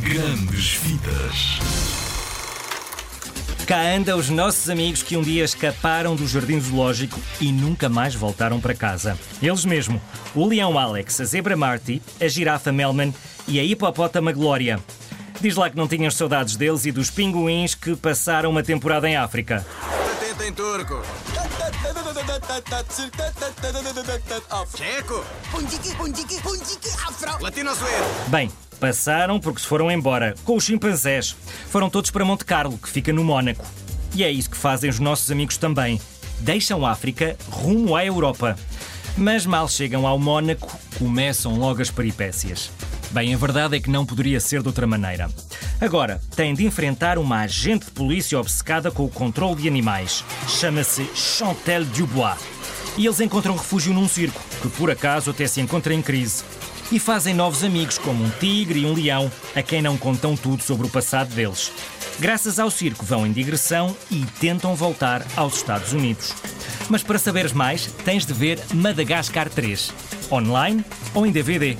Grandes Vidas. Cá andam os nossos amigos que um dia escaparam do jardim zoológico e nunca mais voltaram para casa. Eles mesmo, o leão Alex, a zebra Marty, a girafa Melman e a hipopótama Glória. Diz lá que não tinhas saudades deles e dos pinguins que passaram uma temporada em África. Atenta em turco. Checo. Bem, passaram porque se foram embora, com os chimpanzés. Foram todos para Monte Carlo, que fica no Mónaco. E é isso que fazem os nossos amigos também. Deixam a África rumo à Europa. Mas mal chegam ao Mónaco, começam logo as peripécias. Bem, a verdade é que não poderia ser de outra maneira. Agora, têm de enfrentar uma agente de polícia obcecada com o controle de animais. Chama-se Chantal Dubois. E eles encontram refúgio num circo, que por acaso até se encontra em crise. E fazem novos amigos, como um tigre e um leão, a quem não contam tudo sobre o passado deles. Graças ao circo, vão em digressão e tentam voltar aos Estados Unidos. Mas para saberes mais, tens de ver Madagascar 3, online ou em DVD.